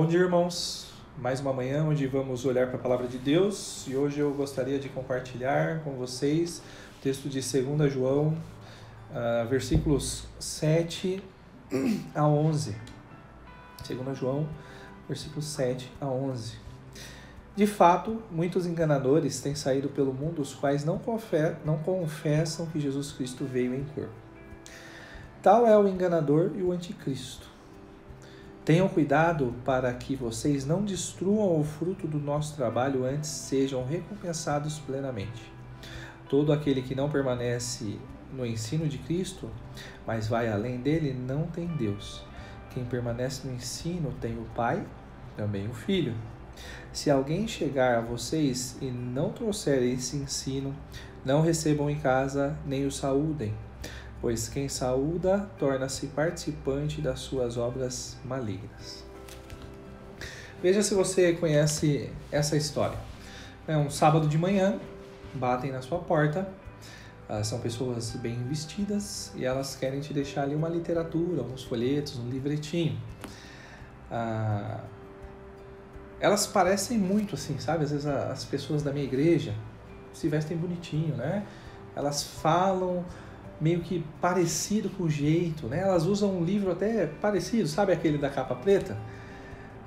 Bom dia, irmãos. Mais uma manhã onde vamos olhar para a palavra de Deus e hoje eu gostaria de compartilhar com vocês o texto de 2 João, uh, versículos 7 a 11. 2 João, versículos 7 a 11. De fato, muitos enganadores têm saído pelo mundo, os quais não, não confessam que Jesus Cristo veio em corpo. Tal é o enganador e o anticristo. Tenham cuidado para que vocês não destruam o fruto do nosso trabalho antes sejam recompensados plenamente. Todo aquele que não permanece no ensino de Cristo, mas vai além dele, não tem Deus. Quem permanece no ensino tem o Pai, também o Filho. Se alguém chegar a vocês e não trouxer esse ensino, não recebam em casa nem o saúdem pois quem saúda torna-se participante das suas obras malignas. Veja se você conhece essa história. É um sábado de manhã, batem na sua porta, ah, são pessoas bem vestidas e elas querem te deixar ali uma literatura, uns folhetos, um livretinho. Ah, elas parecem muito assim, sabe? Às vezes as pessoas da minha igreja se vestem bonitinho, né? Elas falam meio que parecido com o jeito, né? Elas usam um livro até parecido, sabe aquele da capa preta?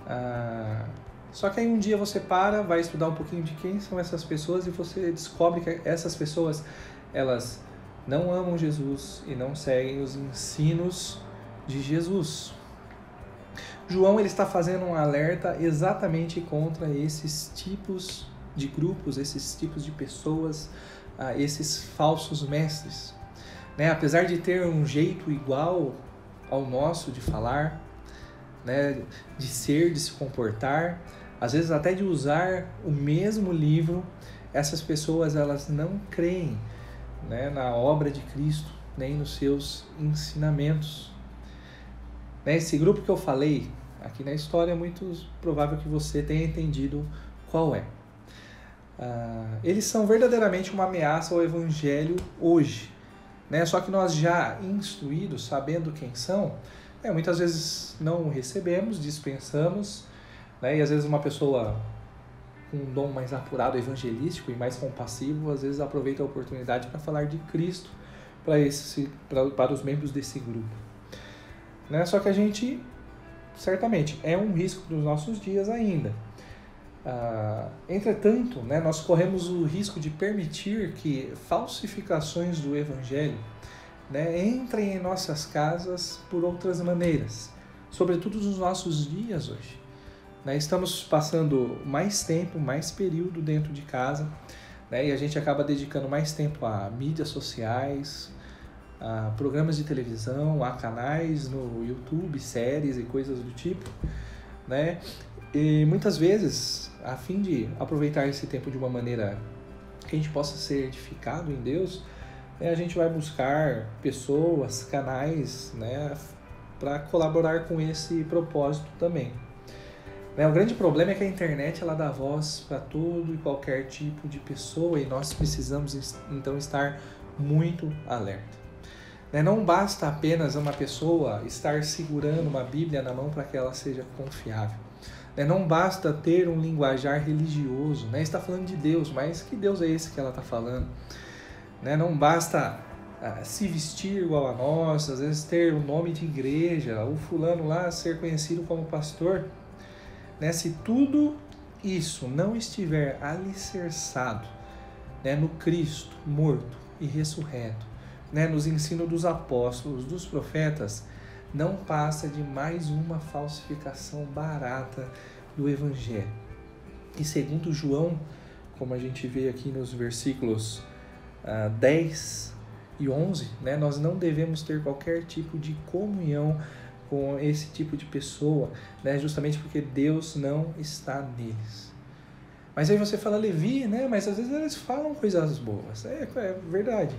Ah, só que aí um dia você para, vai estudar um pouquinho de quem são essas pessoas e você descobre que essas pessoas, elas não amam Jesus e não seguem os ensinos de Jesus. João ele está fazendo um alerta exatamente contra esses tipos de grupos, esses tipos de pessoas, ah, esses falsos mestres. Né? Apesar de ter um jeito igual ao nosso de falar, né? de ser, de se comportar, às vezes até de usar o mesmo livro, essas pessoas elas não creem né? na obra de Cristo, nem nos seus ensinamentos. Né? Esse grupo que eu falei aqui na história é muito provável que você tenha entendido qual é. Uh, eles são verdadeiramente uma ameaça ao evangelho hoje. Né? Só que nós já instruídos, sabendo quem são, né? muitas vezes não recebemos, dispensamos, né? e às vezes uma pessoa com um dom mais apurado, evangelístico e mais compassivo, às vezes aproveita a oportunidade para falar de Cristo para esse pra, para os membros desse grupo. Né? Só que a gente, certamente, é um risco para os nossos dias ainda. Ah, entretanto, né, nós corremos o risco de permitir que falsificações do Evangelho né, entrem em nossas casas por outras maneiras, sobretudo nos nossos dias hoje. Né, estamos passando mais tempo, mais período dentro de casa, né, e a gente acaba dedicando mais tempo a mídias sociais, a programas de televisão, a canais no YouTube, séries e coisas do tipo. Né? E muitas vezes, a fim de aproveitar esse tempo de uma maneira que a gente possa ser edificado em Deus, né, a gente vai buscar pessoas, canais, né, para colaborar com esse propósito também. Né, o grande problema é que a internet ela dá voz para todo e qualquer tipo de pessoa e nós precisamos então estar muito alerta. Né, não basta apenas uma pessoa estar segurando uma Bíblia na mão para que ela seja confiável. Né? Não basta ter um linguajar religioso, né? está falando de Deus, mas que Deus é esse que ela está falando? Não basta ah, se vestir igual a nós, às vezes ter o nome de igreja, o fulano lá ser conhecido como pastor. Se tudo isso não estiver alicerçado no Cristo morto e ressurreto, né, nos ensinos dos apóstolos, dos profetas, não passa de mais uma falsificação barata do Evangelho. E segundo João, como a gente vê aqui nos versículos ah, 10 e 11, né, nós não devemos ter qualquer tipo de comunhão com esse tipo de pessoa, né, justamente porque Deus não está neles. Mas aí você fala Levi, né? Mas às vezes eles falam coisas boas. É, é verdade.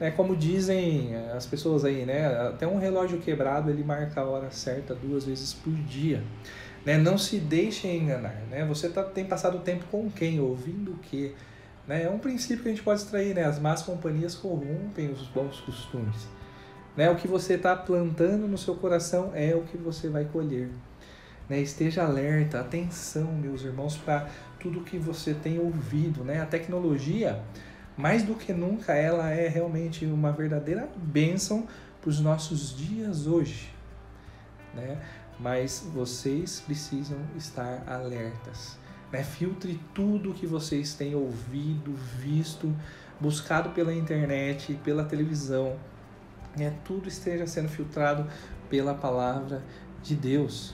É como dizem as pessoas aí, né? Até um relógio quebrado ele marca a hora certa duas vezes por dia. Né? Não se deixe enganar. Né? Você tá, tem passado tempo com quem? Ouvindo o quê? Né? É um princípio que a gente pode extrair. Né? As más companhias corrompem os bons costumes. Né? O que você está plantando no seu coração é o que você vai colher. Né? Esteja alerta, atenção, meus irmãos, para tudo que você tem ouvido. Né? A tecnologia, mais do que nunca, ela é realmente uma verdadeira bênção para os nossos dias hoje. Né? Mas vocês precisam estar alertas. Né? Filtre tudo que vocês têm ouvido, visto, buscado pela internet, pela televisão. Né? Tudo esteja sendo filtrado pela palavra de Deus.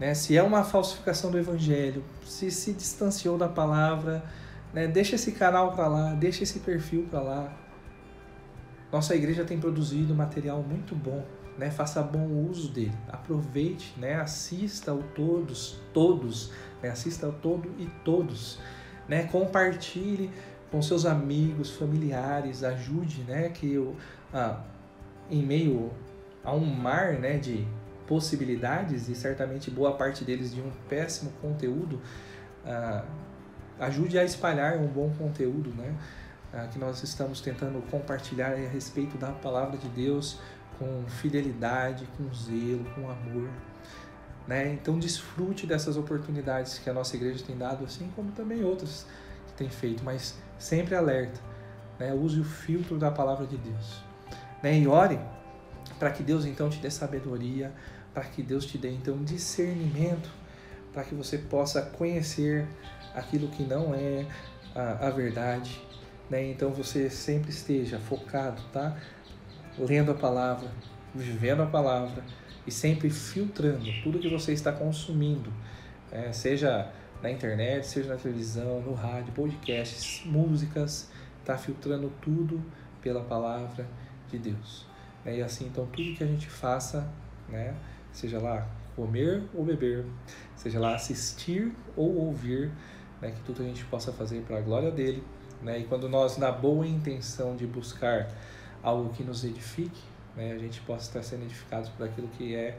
Né? Se é uma falsificação do evangelho, se se distanciou da palavra, né? deixa esse canal para lá, deixa esse perfil para lá. Nossa igreja tem produzido material muito bom, né? Faça bom uso dele, aproveite, né? Assista ao todos, todos, né? Assista ao todo e todos, né? Compartilhe com seus amigos, familiares, ajude, né? Que eu, ah, em meio a um mar, né? De possibilidades e certamente boa parte deles de um péssimo conteúdo, ah, ajude a espalhar um bom conteúdo, né? Ah, que nós estamos tentando compartilhar a respeito da palavra de Deus com fidelidade, com zelo, com amor. Né? Então desfrute dessas oportunidades que a nossa igreja tem dado, assim como também outras que tem feito, mas sempre alerta. Né? Use o filtro da palavra de Deus. Né? E ore para que Deus então te dê sabedoria, para que Deus te dê então discernimento, para que você possa conhecer aquilo que não é a, a verdade, né? Então você sempre esteja focado, tá? Lendo a palavra, vivendo a palavra e sempre filtrando tudo que você está consumindo, é, seja na internet, seja na televisão, no rádio, podcasts, músicas, tá filtrando tudo pela palavra de Deus. É, e assim, então, tudo que a gente faça, né? seja lá comer ou beber, seja lá assistir ou ouvir, né, que tudo a gente possa fazer para a glória dele, né, e quando nós na boa intenção de buscar algo que nos edifique, né, a gente possa estar sendo edificados por aquilo que é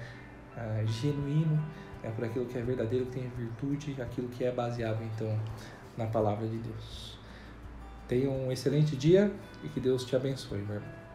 uh, genuíno, é por aquilo que é verdadeiro, que tem virtude, aquilo que é baseado então na palavra de Deus. Tenha um excelente dia e que Deus te abençoe, meu irmão.